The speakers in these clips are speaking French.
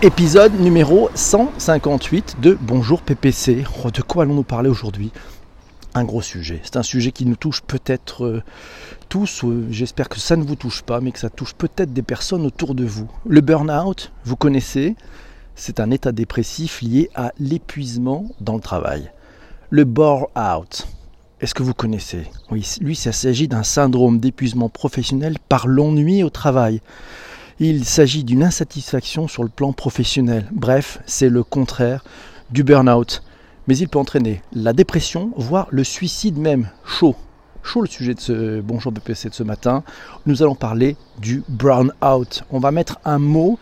Épisode numéro 158 de Bonjour PPC. Oh, de quoi allons-nous parler aujourd'hui? Un gros sujet. C'est un sujet qui nous touche peut-être euh, tous. euh, J'espère que ça ne vous touche pas, mais que ça touche peut-être des personnes autour de vous. Le burn-out, vous connaissez C'est un état dépressif lié à l'épuisement dans le travail. Le bore-out. Est-ce que vous connaissez? Oui, lui, ça s'agit d'un syndrome d'épuisement professionnel par l'ennui au travail. Il s'agit d'une insatisfaction sur le plan professionnel. Bref, c'est le contraire du burn-out. Mais il peut entraîner la dépression, voire le suicide même. Chaud. Chaud le sujet de ce Bonjour BPC de ce matin. Nous allons parler du brown-out. On va mettre un mot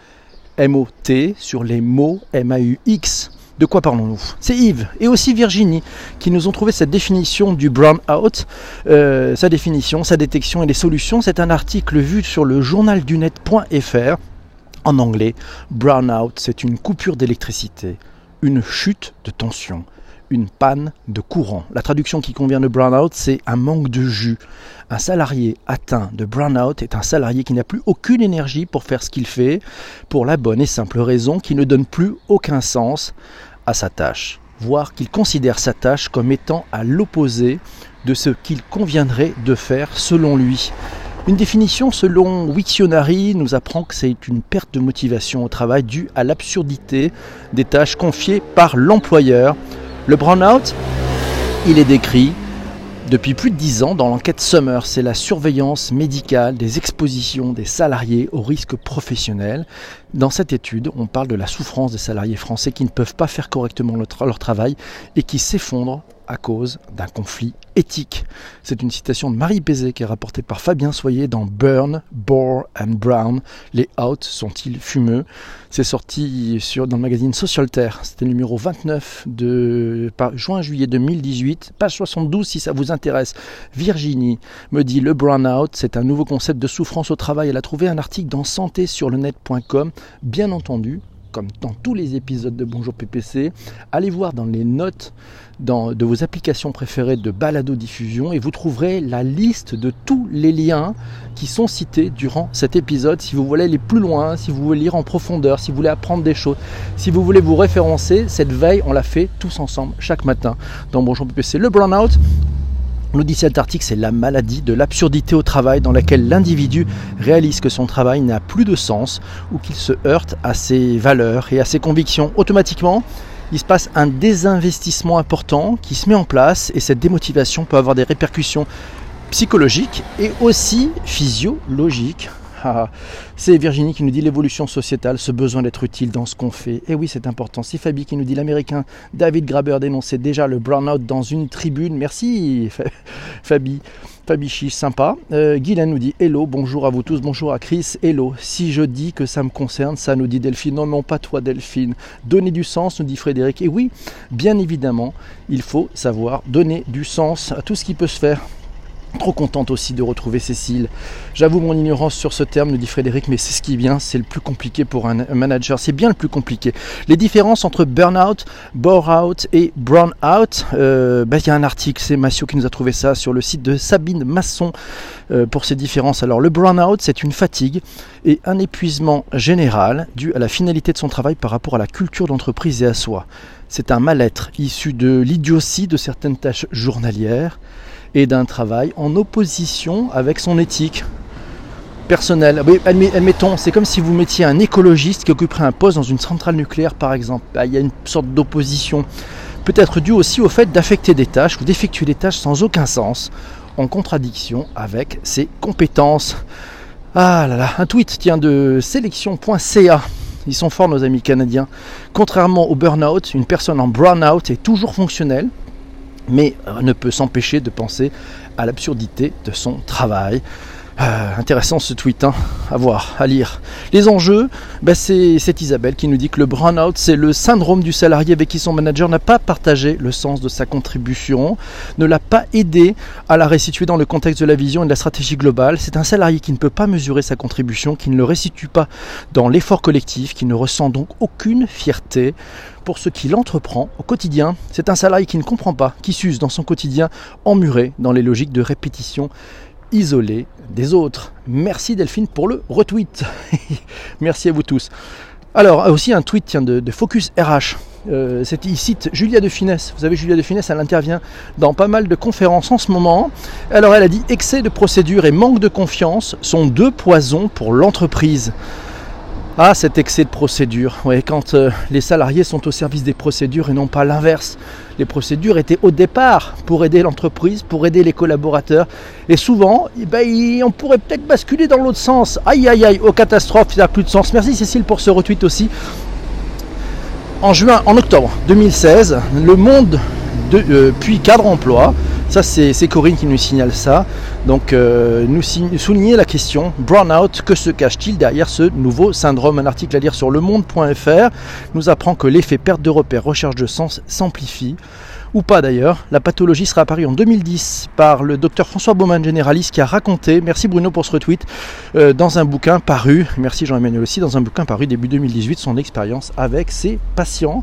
M-O-T sur les mots M-A-U-X. De quoi parlons-nous? C'est Yves et aussi Virginie qui nous ont trouvé cette définition du brown-out, euh, sa définition, sa détection et les solutions. C'est un article vu sur le journaldunet.fr en anglais. Brown-out, c'est une coupure d'électricité, une chute de tension, une panne de courant. La traduction qui convient de brown-out, c'est un manque de jus. Un salarié atteint de brown-out est un salarié qui n'a plus aucune énergie pour faire ce qu'il fait, pour la bonne et simple raison qu'il ne donne plus aucun sens à sa tâche, voire qu'il considère sa tâche comme étant à l'opposé de ce qu'il conviendrait de faire selon lui. Une définition selon Wiktionary nous apprend que c'est une perte de motivation au travail due à l'absurdité des tâches confiées par l'employeur. Le burn-out, il est décrit depuis plus de 10 ans dans l'enquête Summer, c'est la surveillance médicale des expositions des salariés aux risques professionnels. Dans cette étude, on parle de la souffrance des salariés français qui ne peuvent pas faire correctement leur travail et qui s'effondrent à cause d'un conflit éthique. C'est une citation de Marie Pézé qui est rapportée par Fabien Soyer dans Burn, Bore and Brown. Les outs sont-ils fumeux? C'est sorti dans le magazine Social Terre. C'était le numéro 29 de juin-juillet 2018, page 72 si ça vous intéresse. Virginie me dit le burn-out, c'est un nouveau concept de souffrance au travail. Elle a trouvé un article dans santé sur le net.com. Bien entendu, comme dans tous les épisodes de Bonjour PPC, allez voir dans les notes de vos applications préférées de balado-diffusion et vous trouverez la liste de tous les liens qui sont cités durant cet épisode. Si vous voulez aller plus loin, si vous voulez lire en profondeur, si vous voulez apprendre des choses, si vous voulez vous référencer, cette veille, on la fait tous ensemble chaque matin dans Bonjour PPC. Le burn-out, cet article, c'est la maladie de l'absurdité au travail dans laquelle l'individu réalise que son travail n'a plus de sens ou qu'il se heurte à ses valeurs et à ses convictions. Automatiquement, il se passe un désinvestissement important qui se met en place et cette démotivation peut avoir des répercussions psychologiques et aussi physiologiques. Ah, c'est Virginie qui nous dit l'évolution sociétale, ce besoin d'être utile dans ce qu'on fait. Et oui, c'est important. C'est Fabi qui nous dit l'américain David Graber dénonçait déjà le burn-out dans une tribune. Merci Fa- Fabi. Fabi Chiche, sympa. Euh, nous dit Hello, bonjour à vous tous, bonjour à Chris. Hello. Si je dis que ça me concerne, ça nous dit Delphine. Non, non, pas toi, Delphine. Donner du sens, nous dit Frédéric. Et oui, bien évidemment, il faut savoir donner du sens à tout ce qui peut se faire. Trop contente aussi de retrouver Cécile. J'avoue mon ignorance sur ce terme, nous dit Frédéric, mais c'est ce qui bien, c'est le plus compliqué pour un manager, c'est bien le plus compliqué. Les différences entre burn-out, bore-out et brown-out, euh, bah, il y a un article, c'est Massio qui nous a trouvé ça sur le site de Sabine Masson euh, pour ces différences. Alors le burn-out, c'est une fatigue et un épuisement général dû à la finalité de son travail par rapport à la culture d'entreprise et à soi. C'est un mal-être issu de l'idiotie de certaines tâches journalières et d'un travail en opposition avec son éthique personnelle. Admet- admettons, c'est comme si vous mettiez un écologiste qui occuperait un poste dans une centrale nucléaire, par exemple. Bah, Il y a une sorte d'opposition. Peut-être dû aussi au fait d'affecter des tâches ou d'effectuer des tâches sans aucun sens, en contradiction avec ses compétences. Ah là là, un tweet tient de sélection.ca. Ils sont forts nos amis canadiens. Contrairement au burn-out, une personne en brown-out est toujours fonctionnelle, mais euh, ne peut s'empêcher de penser à l'absurdité de son travail. Euh, intéressant ce tweet, hein, à voir, à lire. Les enjeux, ben, c'est c'est Isabelle qui nous dit que le burn-out, c'est le syndrome du salarié avec qui son manager n'a pas partagé le sens de sa contribution, ne l'a pas aidé à la restituer dans le contexte de la vision et de la stratégie globale. C'est un salarié qui ne peut pas mesurer sa contribution, qui ne le restitue pas dans l'effort collectif, qui ne ressent donc aucune fierté pour ce qu'il entreprend au quotidien. C'est un salarié qui ne comprend pas, qui s'use dans son quotidien, emmuré dans les logiques de répétition isolé des autres. Merci Delphine pour le retweet. Merci à vous tous. Alors, aussi un tweet de, Focus RH. Euh, il cite Julia de Finesse. Vous savez, Julia de Finesse, elle intervient dans pas mal de conférences en ce moment. Alors, elle a dit Excès de procédure et manque de confiance sont deux poisons pour l'entreprise. Ah, cet excès de procédure. Ouais, quand euh, les salariés sont au service des procédures et non pas l'inverse. Les procédures étaient au départ pour aider l'entreprise, pour aider les collaborateurs. Et souvent, eh ben, on pourrait peut-être basculer dans l'autre sens. Aïe, aïe, aïe, aux catastrophes, il n'a plus de sens. Merci Cécile pour ce retweet aussi. En juin, en octobre 2016, Le Monde de, euh, puis Cadre Emploi ça, c'est Corinne qui nous signale ça. Donc, euh, nous souligner la question Brownout, que se cache-t-il derrière ce nouveau syndrome? Un article à lire sur lemonde.fr nous apprend que l'effet perte de repère, recherche de sens s'amplifie ou pas d'ailleurs. La pathologie sera apparue en 2010 par le docteur François Baumann, généraliste, qui a raconté, merci Bruno pour ce retweet, euh, dans un bouquin paru, merci Jean-Emmanuel aussi, dans un bouquin paru début 2018, son expérience avec ses patients.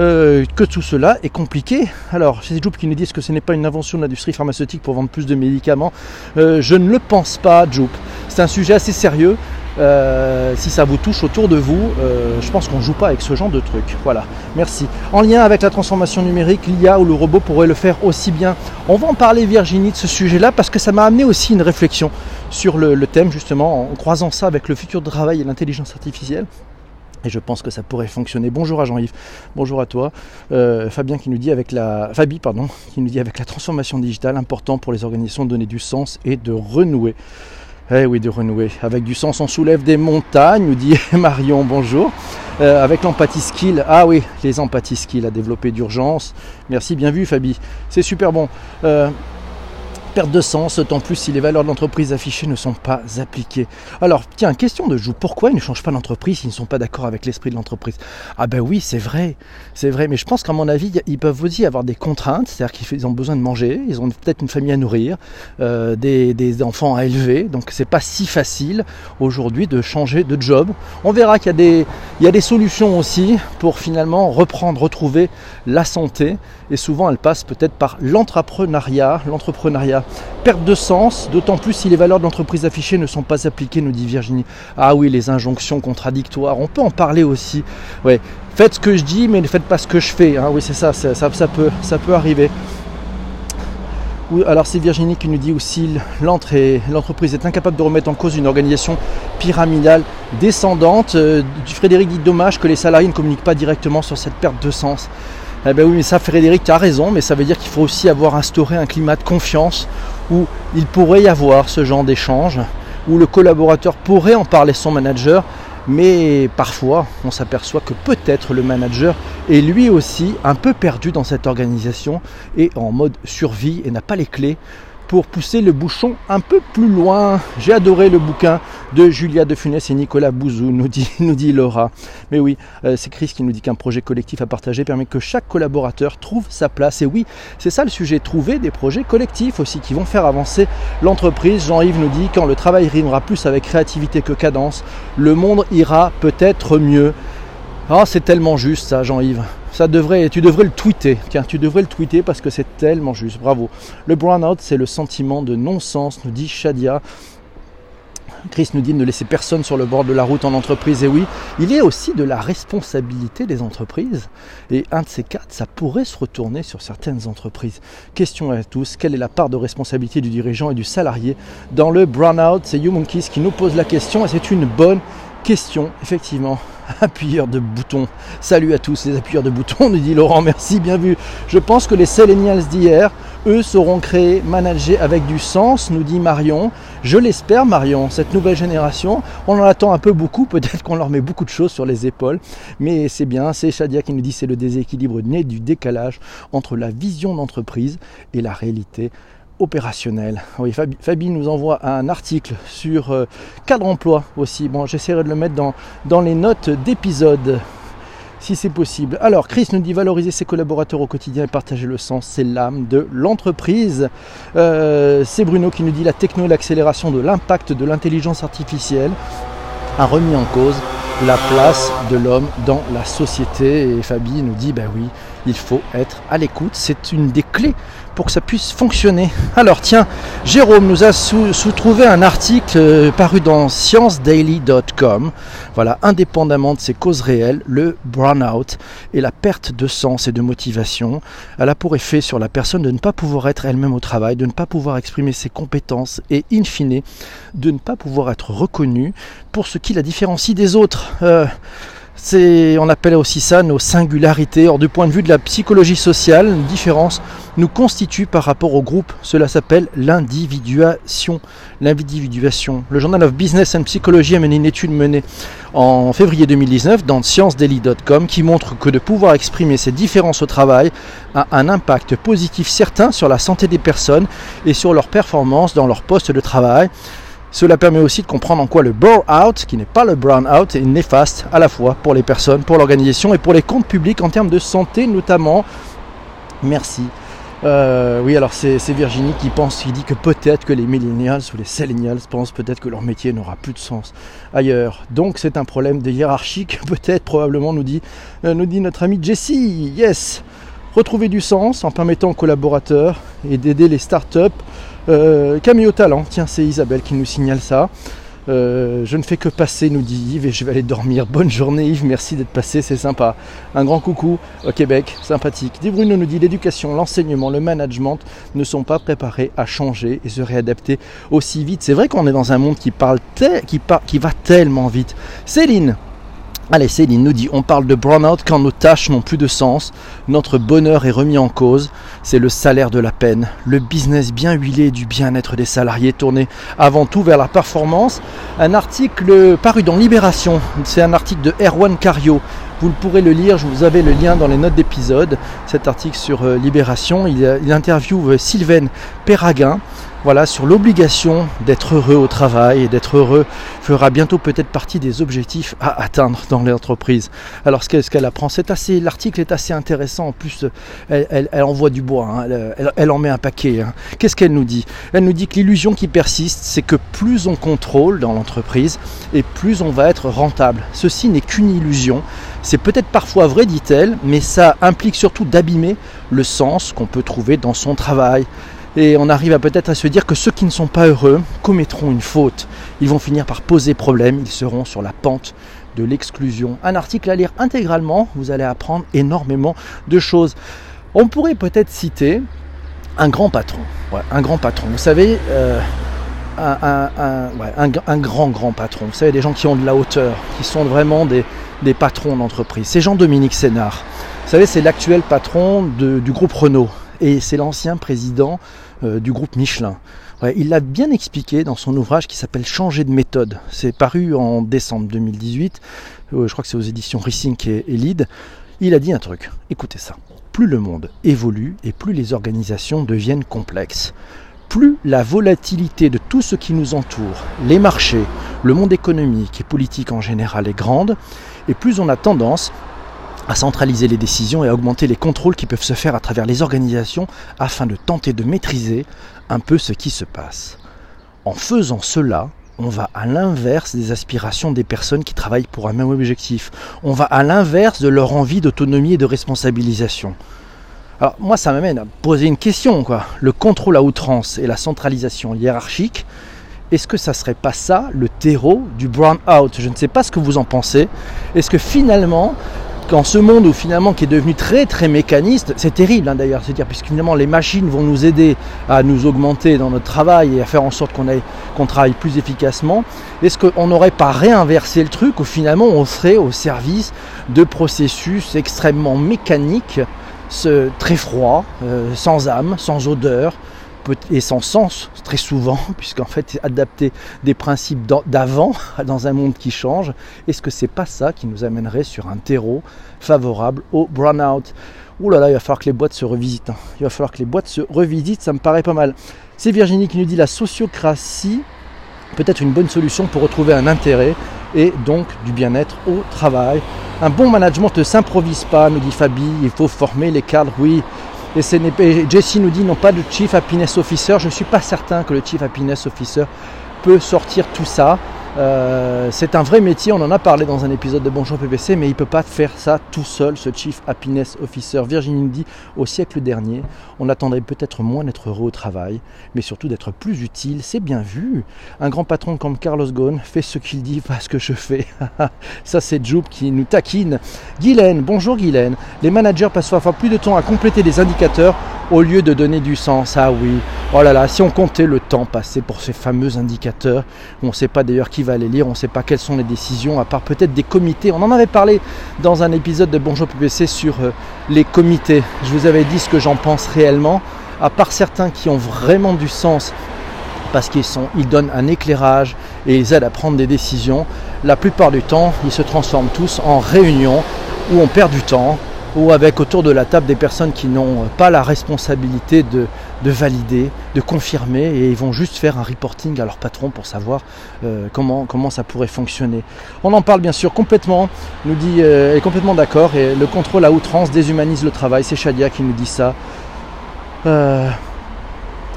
Euh, que tout cela est compliqué. Alors, c'est Joop qui nous disent que ce n'est pas une invention de l'industrie pharmaceutique pour vendre plus de médicaments. Euh, je ne le pense pas, Joop. C'est un sujet assez sérieux. Euh, si ça vous touche autour de vous, je pense qu'on ne joue pas avec ce genre de truc. Voilà, merci. En lien avec la transformation numérique, l'IA ou le robot pourrait le faire aussi bien. On va en parler Virginie de ce sujet-là parce que ça m'a amené aussi une réflexion sur le, thème justement en croisant ça avec le futur de travail et l'intelligence artificielle. Et je pense que ça pourrait fonctionner. Bonjour à Jean-Yves, bonjour à toi. Euh, Fabien qui nous dit avec la. Fabi, pardon, qui nous dit avec la transformation digitale, important pour les organisations de donner du sens et de renouer. Eh oui, de renouer. Avec du sens, on soulève des montagnes, dit Marion, bonjour. Euh, avec l'empathie skill, ah oui, les empathie skills à développer d'urgence. Merci, bien vu Fabi. C'est super bon. Euh, perte de sens, d'autant plus si les valeurs de l'entreprise affichées ne sont pas appliquées. Alors, tiens, question de joue, pourquoi ils ne changent pas d'entreprise s'ils ne sont pas d'accord avec l'esprit de l'entreprise? Ah ben oui, c'est vrai, c'est vrai, mais je pense qu'à mon avis, ils peuvent aussi avoir des contraintes, c'est-à-dire qu'ils ont besoin de manger, ils ont peut-être une famille à nourrir, euh, des, enfants à élever, donc c'est pas si facile aujourd'hui de changer de job. On verra qu'il y, a des, y a des solutions aussi pour finalement reprendre, retrouver la santé, et souvent elle passe peut-être par l'entrepreneuriat, l'entrepreneuriat Perte de sens, d'autant plus si les valeurs de l'entreprise affichées ne sont pas appliquées, nous dit Virginie. Ah oui, les injonctions contradictoires, on peut en parler aussi. Faites ce que je dis, mais ne faites pas ce que je fais. Ah oui, c'est ça, ça, ça, peut, ça peut arriver. alors c'est Virginie qui nous dit aussi l'entreprise est incapable de remettre en cause une organisation pyramidale descendante. Euh, Frédéric dit dommage que les salariés ne communiquent pas directement sur cette perte de sens. Eh bien oui, mais ça, Frédéric, tu as raison, mais ça veut dire qu'il faut aussi avoir instauré un climat de confiance où il pourrait y avoir ce genre d'échange, où le collaborateur pourrait en parler son manager, mais parfois on s'aperçoit que peut-être le manager est lui aussi un peu perdu dans cette organisation et en mode survie et n'a pas les clés pour pousser le bouchon un peu plus loin. J'ai adoré le bouquin de Julia de Funès et Nicolas Bouzou, nous dit, nous Laura. Mais oui, euh, c'est Chris qui nous dit qu'un projet collectif à partager permet que chaque collaborateur trouve sa place. Et oui, c'est ça le sujet, trouver des projets collectifs aussi qui vont faire avancer l'entreprise. Jean-Yves nous dit quand le travail rimera plus avec créativité que cadence, le monde ira peut-être mieux. Oh, c'est tellement juste ça, Jean-Yves. Ça devrait, tu devrais le tweeter. Tiens, tu devrais le tweeter parce que c'est tellement juste. Bravo. Le brownout, c'est le sentiment de non-sens, nous dit Shadia. Chris nous dit de ne laisser personne sur le bord de la route en entreprise. Et oui, il est aussi de la responsabilité des entreprises. Et un de ces quatre, ça pourrait se retourner sur certaines entreprises. Question à tous, quelle est la part de responsabilité du dirigeant et du salarié dans le brownout C'est YouMonkeys qui nous pose la question et c'est une bonne question, effectivement. appuyeurs de boutons. Salut à tous les appuyeurs de boutons, nous dit Laurent, merci, bien vu. Je pense que les Selenials d'hier, eux, seront créés, managés avec du sens, nous dit Marion. Je l'espère, Marion, cette nouvelle génération, on en attend un peu beaucoup, peut-être qu'on leur met beaucoup de choses sur les épaules, mais c'est bien, c'est Shadia qui nous dit c'est le déséquilibre né du décalage entre la vision d'entreprise et la réalité opérationnel. Oui, Fabi, nous envoie un article sur euh, cadre emploi aussi. Bon, j'essaierai de le mettre dans, les notes d'épisode si c'est possible. Alors, Chris nous dit valoriser ses collaborateurs au quotidien et partager le sens, c'est l'âme de l'entreprise. Euh, c'est Bruno qui nous dit la techno et l'accélération de l'impact de l'intelligence artificielle a remis en cause la place de l'homme dans la société. Et Fabi nous dit, ben oui, il faut être à l'écoute. C'est une des clés pour que ça puisse fonctionner. Alors tiens, Jérôme nous a sous-trouvé un article euh, paru dans sciencedaily.com. Voilà, indépendamment de ses causes réelles, le burn-out et la perte de sens et de motivation, elle a pour effet sur la personne de ne pas pouvoir être elle-même au travail, de ne pas pouvoir exprimer ses compétences et in fine de ne pas pouvoir être reconnue pour ce qui la différencie des autres. Euh, on appelle aussi ça nos singularités. Or, du point de vue de la psychologie sociale, une différence nous constitue par rapport au groupe. Cela s'appelle l'individuation. L'individuation. Le Journal of Business and Psychology a mené une étude menée en février 2019 dans sciencedaily.com qui montre que de pouvoir exprimer ces différences au travail a un impact positif certain sur la santé des personnes et sur leur performance dans leur poste de travail. Cela permet aussi de comprendre en quoi le burn-out, qui n'est pas le brown-out, est néfaste à la fois pour les personnes, pour l'organisation et pour les comptes publics en termes de santé notamment. Merci. Euh, oui, alors c'est Virginie qui pense, qui dit que peut-être que les millennials ou les selenials pensent peut-être que leur métier n'aura plus de sens ailleurs. Donc c'est un problème de hiérarchique, peut-être, probablement, nous dit, euh, nous dit notre ami Jessie. Yes Retrouver du sens en permettant aux collaborateurs et d'aider les startups euh, Camille Talent, tiens, c'est Isabelle qui nous signale ça. Euh, je ne fais que passer, nous dit Yves, et je vais aller dormir. Bonne journée Yves, merci d'être passé, c'est sympa. Un grand coucou au Québec, sympathique. Dit Bruno nous dit l'éducation, l'enseignement, le management ne sont pas préparés à changer et se réadapter aussi vite. C'est vrai qu'on est dans un monde qui parle qui, qui va tellement vite. Céline, Allez, Céline nous dit on parle de burn-out quand nos tâches n'ont plus de sens, notre bonheur est remis en cause, c'est le salaire de la peine, le business bien huilé du bien-être des salariés tourné avant tout vers la performance. Un article paru dans Libération, c'est un article de Erwan Cario. Vous pourrez le lire, je vous avais le lien dans les notes d'épisode, cet article sur euh, Libération. Il, il interviewe Sylvain Perraguin, voilà, sur l'obligation d'être heureux au travail et d'être heureux fera bientôt peut-être partie des objectifs à atteindre dans l'entreprise. Alors ce qu'elle apprend, c'est assez, l'article est assez intéressant. En plus, elle, envoie du bois, hein. elle, en met un paquet. Hein. Qu'est-ce qu'elle nous dit? Elle nous dit que l'illusion qui persiste, c'est que plus on contrôle dans l'entreprise et plus on va être rentable. Ceci n'est qu'une illusion. C'est peut-être parfois vrai, dit-elle, mais ça implique surtout d'abîmer le sens qu'on peut trouver dans son travail. Et on arrive peut-être à se dire que ceux qui ne sont pas heureux commettront une faute. Ils vont finir par poser problème, ils seront sur la pente de l'exclusion. Un article à lire intégralement, vous allez apprendre énormément de choses. On pourrait peut-être citer un grand patron. un grand patron. Vous savez, euh, un, grand, grand patron. Vous savez, des gens qui ont de la hauteur, qui sont vraiment des, patrons d'entreprise. C'est Jean-Dominique Sénard. Vous savez, c'est l'actuel patron du groupe Renault et c'est l'ancien président euh, du groupe Michelin. il l'a bien expliqué dans son ouvrage qui s'appelle Changer de méthode. C'est paru en décembre 2018. Euh, je crois que c'est aux éditions Rissink et, et Lead. Il a dit un truc. Écoutez ça. Plus le monde évolue et plus les organisations deviennent complexes, plus la volatilité de tout ce qui nous entoure, les marchés, le monde économique et politique en général est grande, et plus on a tendance à centraliser les décisions et à augmenter les contrôles qui peuvent se faire à travers les organisations afin de tenter de maîtriser un peu ce qui se passe. En faisant cela, on va à l'inverse des aspirations des personnes qui travaillent pour un même objectif. On va à l'inverse de leur envie d'autonomie et de responsabilisation. Alors moi ça m'amène à poser une question quoi. Le contrôle à outrance et la centralisation hiérarchique, est-ce que ça serait pas ça le terreau du brown out Je ne sais pas ce que vous en pensez. Est-ce que finalement dans ce monde où finalement qui est devenu très très mécaniste, c'est terrible hein, d'ailleurs, c'est-à-dire puisque finalement les machines vont nous aider à nous augmenter dans notre travail et à faire en sorte qu'on qu'on travaille plus efficacement, est-ce qu'on n'aurait pas réinversé le truc où finalement on serait au service de processus extrêmement mécaniques, très froids, euh, sans âme, sans odeur, et sans sens très souvent, puisqu'en fait adapter des principes d'avant dans un monde qui change, est-ce que c'est pas ça qui nous amènerait sur un terreau favorable au burn-out? Ouh là là, il va falloir que les boîtes se revisitent. Hein. Il va falloir que les boîtes se revisitent, ça me paraît pas mal. C'est Virginie qui nous dit la sociocratie peut être une bonne solution pour retrouver un intérêt et donc du bien-être au travail. Un bon management ne s'improvise pas, nous dit Fabi, il faut former les cadres, oui, et Jesse nous dit non pas de Chief Happiness Officer. Je ne suis pas certain que le Chief Happiness Officer peut sortir tout ça. Euh, c'est un vrai métier, on en a parlé dans un épisode de Bonjour PPC, mais il ne peut pas faire ça tout seul, ce Chief Happiness Officer. Virginie dit, au siècle dernier, on attendrait peut-être moins d'être heureux au travail, mais surtout d'être plus utile. C'est bien vu. Un grand patron comme Carlos Ghosn fait ce qu'il dit, pas ce que je fais. ça, c'est Joub qui nous taquine. Guylaine, bonjour Guylaine. Les managers passent parfois plus de temps à compléter des indicateurs au lieu de donner du sens. Ah oui, oh là là, si on comptait le temps passé pour ces fameux indicateurs, on ne sait pas d'ailleurs qui va les lire, on ne sait pas quelles sont les décisions, à part peut-être des comités. On en avait parlé dans un épisode de Bonjour PPC sur euh, les comités. Je vous avais dit ce que j'en pense réellement, à part certains qui ont vraiment du sens parce qu'ils donnent un éclairage et ils aident à prendre des décisions. La plupart du temps, ils se transforment tous en réunions où on perd du temps, ou avec autour de la table des personnes qui n'ont pas la responsabilité de, valider, de confirmer, et ils vont juste faire un reporting à leur patron pour savoir euh, comment, comment ça pourrait fonctionner. On en parle bien sûr complètement, nous dit, euh, est complètement d'accord, et le contrôle à outrance déshumanise le travail, c'est Shadia qui nous dit ça. Euh,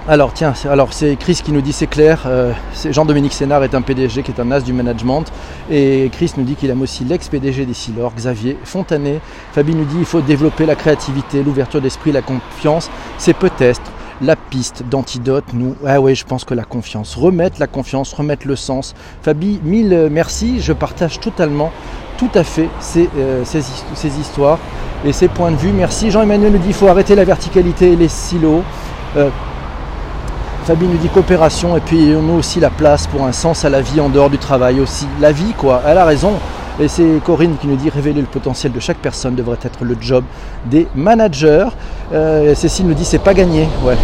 alors tiens, alors c'est Chris qui nous dit c'est clair, euh, Jean-Dominique Sénard est un PDG qui est un as du management et Chris nous dit qu'il aime aussi l'ex-PDG des Silor, Xavier Fontanet. Fabi nous dit il faut développer la créativité, l'ouverture d'esprit, la confiance. C'est peut-être la piste d'antidote. Nous, ah ouais, je pense que la confiance, remettre la confiance, remettre le sens. Fabi, mille merci, je partage totalement, tout à fait ces, euh, ces, histoires et ces points de vue. Merci. Jean-Emmanuel nous dit il faut arrêter la verticalité et les silos. Euh, Fabien nous dit coopération et puis on a aussi la place pour un sens à la vie en dehors du travail aussi. La vie quoi, elle a raison. Et c'est Corinne qui nous dit révéler le potentiel de chaque personne devrait être le job des managers. Euh, Cécile nous dit c'est pas gagné. Ouais.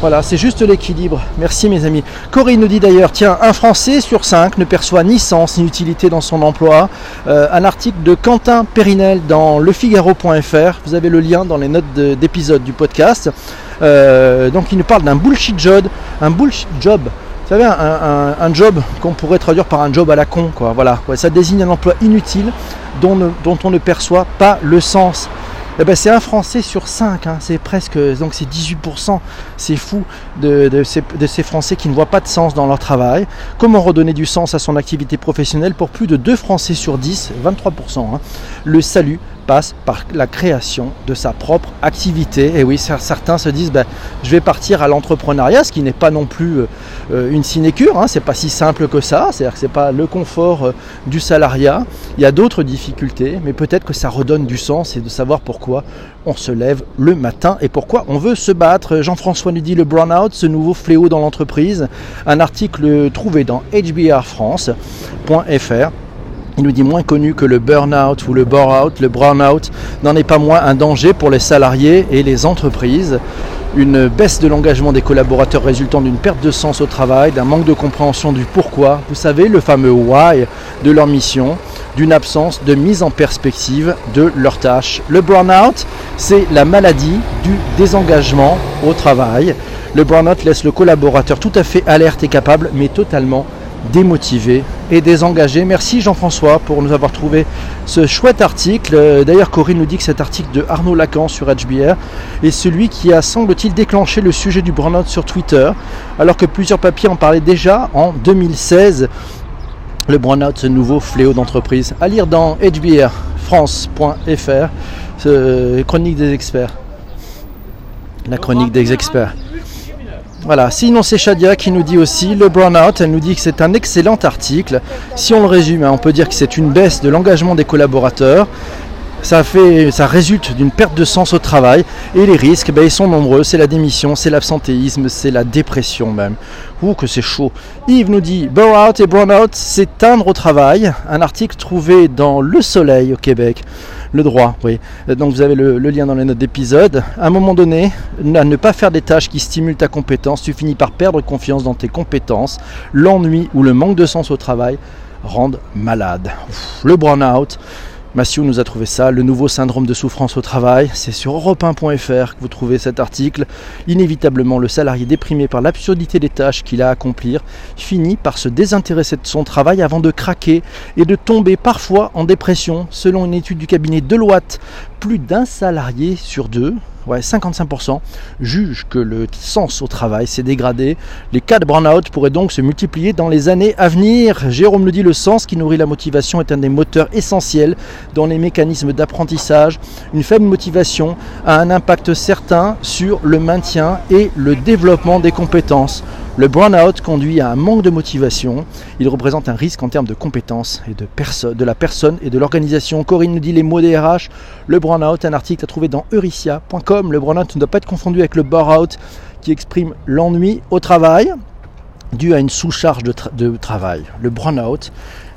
Voilà, c'est juste l'équilibre. Merci mes amis. Corinne nous dit d'ailleurs, tiens, un Français sur cinq ne perçoit ni sens ni utilité dans son emploi. Euh, un article de Quentin Périnel dans lefigaro.fr. Vous avez le lien dans les notes d'épisode du podcast. Euh, donc il nous parle d'un bullshit job, un bullshit job. Vous savez, un, job qu'on pourrait traduire par un job à la con, ça désigne un emploi inutile dont, dont on ne perçoit pas le sens. Eh ben, c'est un Français sur 5, hein. c'est presque, donc c'est 18%, c'est fou de, ces, Français qui ne voient pas de sens dans leur travail. Comment redonner du sens à son activité professionnelle pour plus de 2 Français sur 10, 23%. Hein. Le salut par la création de sa propre activité. Et oui, certains se disent, ben, je vais partir à l'entrepreneuriat, ce qui n'est pas non plus euh, une sinécure, hein, c'est pas si simple que ça, c'est-à-dire que c'est pas le confort euh, du salariat. Il y a d'autres difficultés, mais peut-être que ça redonne du sens et de savoir pourquoi on se lève le matin et pourquoi on veut se battre. Jean-François nous dit le burn-out, ce nouveau fléau dans l'entreprise. Un article trouvé dans hbrfrance.fr. Il nous dit moins connu que le burn-out ou le bore-out. Le burn-out n'en est pas moins un danger pour les salariés et les entreprises. Une baisse de l'engagement des collaborateurs résultant d'une perte de sens au travail, d'un manque de compréhension du pourquoi, vous savez, le fameux why de leur mission, d'une absence de mise en perspective de leurs tâches. Le burn-out, c'est la maladie du désengagement au travail. Le burn-out laisse le collaborateur tout à fait alerte et capable, mais totalement démotivé et désengagé. Merci Jean-François pour nous avoir trouvé ce chouette article. Euh, d'ailleurs, Corinne nous dit que cet article de Arnaud Lacan sur HBR est celui qui a, semble-t-il, déclenché le sujet du burn-out sur Twitter, alors que plusieurs papiers en parlaient déjà en 2016. Le burn-out, ce nouveau fléau d'entreprise. À lire dans hbrfrance.fr, chronique des experts. La chronique des experts. Voilà, sinon c'est Shadia qui nous dit aussi le burn-out, elle nous dit que c'est un excellent article. Si on le résume, hein, on peut dire que c'est une baisse de l'engagement des collaborateurs. Ça, fait, ça résulte d'une perte de sens au travail et les risques, ben, ils sont nombreux. C'est la démission, c'est l'absentéisme, c'est la dépression même. Ouh, que c'est chaud. Yves nous dit Burn-out et Burn-out, s'éteindre au travail. Un article trouvé dans Le Soleil au Québec. Le droit, oui. Donc vous avez le, lien dans les notes d'épisode. À un moment donné, à ne pas faire des tâches qui stimulent ta compétence, tu finis par perdre confiance dans tes compétences. L'ennui ou le manque de sens au travail rendent malade. le burn-out, Mathieu nous a trouvé ça, le nouveau syndrome de souffrance au travail. C'est sur europe1.fr que vous trouvez cet article. Inévitablement, le salarié déprimé par l'absurdité des tâches qu'il a à accomplir finit par se désintéresser de son travail avant de craquer et de tomber parfois en dépression. Selon une étude du cabinet Deloitte, plus d'un salarié sur deux ouais, 55% jugent que le sens au travail s'est dégradé. Les cas de burn-out pourraient donc se multiplier dans les années à venir. Jérôme nous dit le sens qui nourrit la motivation est un des moteurs essentiels dans les mécanismes d'apprentissage. Une faible motivation a un impact certain sur le maintien et le développement des compétences. Le burn-out conduit à un manque de motivation. Il représente un risque en termes de compétences et de, de la personne et de l'organisation. Corinne nous dit les mots des RH. Le burn-out, un article à trouver dans euricia.com. Le burn-out ne doit pas être confondu avec le bore-out qui exprime l'ennui au travail dû à une sous-charge de, de travail. Le burn-out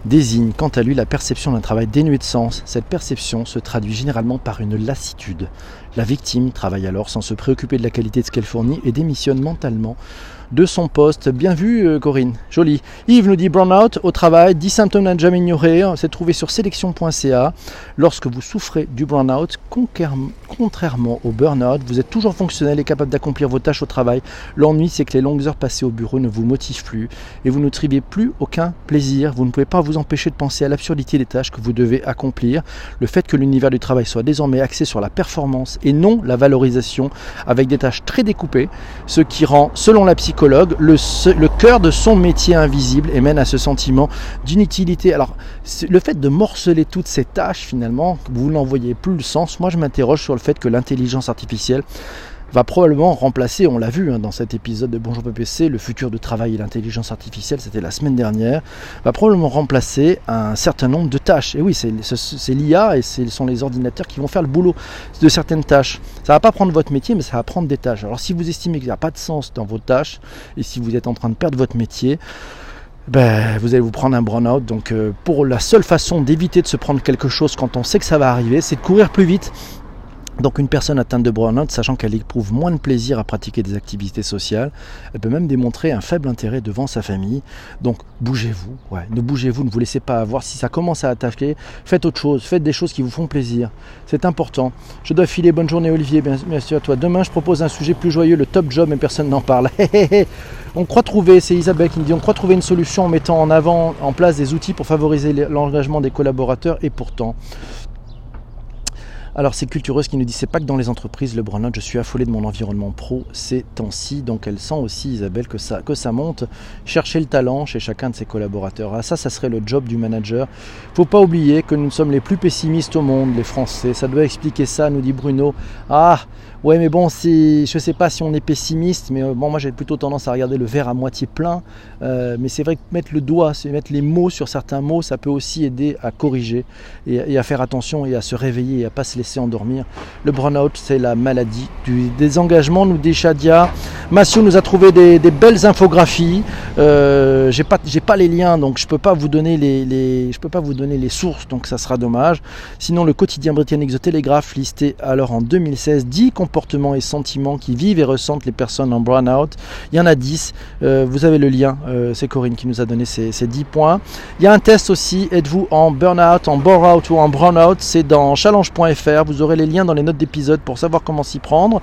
désigne quant à lui la perception d'un travail dénué de sens. Cette perception se traduit généralement par une lassitude. La victime travaille alors sans se préoccuper de la qualité de ce qu'elle fournit et démissionne mentalement de son poste. Bien vu, euh, Corinne. Joli. Yves nous dit burn-out au travail, 10 symptômes à ne jamais ignorer. C'est trouvé sur sélection.ca. Lorsque vous souffrez du burn-out, contrairement au burn-out, vous êtes toujours fonctionnel et capable d'accomplir vos tâches au travail. L'ennui, c'est que les longues heures passées au bureau ne vous motivent plus et vous ne triviez plus aucun plaisir. Vous ne pouvez pas vous empêcher de penser à l'absurdité des tâches que vous devez accomplir. Le fait que l'univers du travail soit désormais axé sur la performance et non la valorisation avec des tâches très découpées, ce qui rend, selon la psychologie, le, cœur de son métier invisible et mène à ce sentiment d'inutilité. Alors, le fait de morceler toutes ces tâches, finalement, vous n'en voyez plus le sens. Moi, je m'interroge sur le fait que l'intelligence artificielle va probablement remplacer, on l'a vu hein, dans cet épisode de Bonjour PPC, le futur de travail et l'intelligence artificielle, c'était la semaine dernière, va probablement remplacer un certain nombre de tâches. Et oui, c'est l'IA et ce sont les ordinateurs qui vont faire le boulot de certaines tâches. Ça va pas prendre votre métier, mais ça va prendre des tâches. Alors si vous estimez qu'il n'y a pas de sens dans vos tâches, et si vous êtes en train de perdre votre métier, ben, vous allez vous prendre un burn-out. Donc, euh, pour la seule façon d'éviter de se prendre quelque chose quand on sait que ça va arriver, c'est de courir plus vite donc une personne atteinte de burn-out, sachant qu'elle éprouve moins de plaisir à pratiquer des activités sociales, elle peut même démontrer un faible intérêt devant sa famille. Donc bougez-vous, ouais, ne bougez-vous, ne vous laissez pas avoir. Si ça commence à attaquer, faites autre chose, faites des choses qui vous font plaisir. C'est important. Je dois filer, bonne journée Olivier, bien, sûr à toi. Demain je propose un sujet plus joyeux, le top job, mais personne n'en parle. on croit trouver, c'est Isabelle qui me dit, on croit trouver une solution en mettant en avant, en place des outils pour favoriser l'engagement des collaborateurs, et pourtant... Alors c'est Cultureuse qui nous dit c'est pas que dans les entreprises le burn-out, je suis affolé de mon environnement pro ces temps-ci, donc elle sent aussi Isabelle que ça, que ça monte. Chercher le talent chez chacun de ses collaborateurs. Ah, ça, ça serait le job du manager. Faut pas oublier que nous sommes les plus pessimistes au monde, les Français. Ça doit expliquer ça, nous dit Bruno. Ah, Ouais, mais bon, je je sais pas si on est pessimiste, mais euh, bon, moi j'ai plutôt tendance à regarder le verre à moitié plein. Euh, mais c'est vrai que mettre le doigt, mettre les mots sur certains mots, ça peut aussi aider à corriger et, à faire attention et à se réveiller et à pas se laisser endormir. Le burn-out, c'est la maladie du désengagement, nous dit Shadia. Massio nous a trouvé des, belles infographies. Euh, j'ai pas, j'ai pas les liens, donc je peux pas vous donner les, je peux pas vous donner les sources, donc ça sera dommage. Sinon, le quotidien britannique The Telegraph listé alors en 2016 dit qu'on comportements et sentiments qui vivent et ressentent les personnes en burn-out. Il y en a 10. Euh, vous avez le lien. Euh, c'est Corinne qui nous a donné ces, 10 points. Il y a un test aussi. Êtes-vous en burn-out, en bore-out ou en burn-out? C'est dans challenge.fr. Vous aurez les liens dans les notes d'épisode pour savoir comment s'y prendre.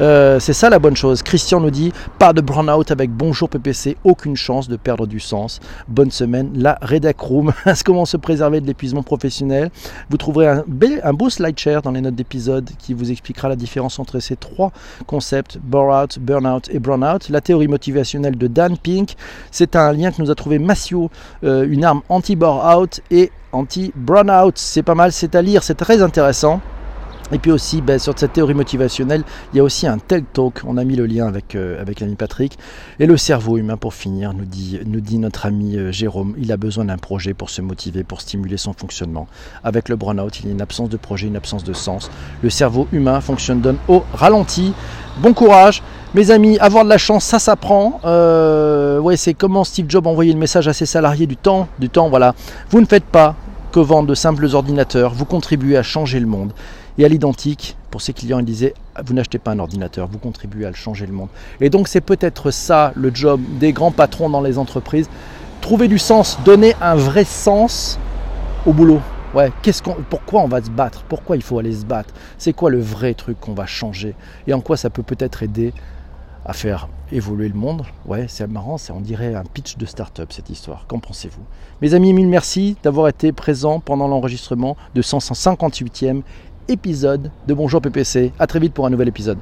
Euh, c'est ça la bonne chose. Christian nous dit pas de burn-out avec Bonjour PPC. Aucune chance de perdre du sens. Bonne semaine. La Redac Room. comment se préserver de l'épuisement professionnel? Vous trouverez un, beau slide share dans les notes d'épisode qui vous expliquera la différence entre ces trois concepts, bore-out, burn-out et burn-out. La théorie motivationnelle de Dan Pink, c'est un lien que nous a trouvé Massio, euh, une arme anti-bore-out et anti-burn-out. C'est pas mal, c'est à lire, c'est très intéressant. Et puis aussi, ben, sur cette théorie motivationnelle, il y a aussi un TED Talk, on a mis le lien avec, euh, avec l'ami Patrick. Et le cerveau humain, pour finir, nous dit, nous dit notre ami euh, Jérôme, il a besoin d'un projet pour se motiver, pour stimuler son fonctionnement. Avec le burn-out, il y a une absence de projet, une absence de sens. Le cerveau humain fonctionne donne au ralenti. Bon courage mes amis, avoir de la chance, ça s'apprend. Euh, ouais, c'est comment Steve Jobs envoyait le message à ses salariés du temps, du temps, voilà. Vous ne faites pas que de simples ordinateurs, vous contribuez à changer le monde. Et à l'identique, pour ses clients, il disait Vous n'achetez pas un ordinateur, vous contribuez à le changer le monde. Et donc, c'est peut-être ça le job des grands patrons dans les entreprises trouver du sens, donner un vrai sens au boulot. Ouais, qu'est-ce qu'on, pourquoi on va se battre? Pourquoi il faut aller se battre? C'est quoi le vrai truc qu'on va changer? Et en quoi ça peut peut-être aider à faire évoluer le monde. Ouais, c'est marrant, c'est on dirait un pitch de start-up cette histoire. Qu'en pensez-vous? Mes amis, mille merci d'avoir été présents pendant l'enregistrement de 158e épisode de Bonjour PPC. A très vite pour un nouvel épisode.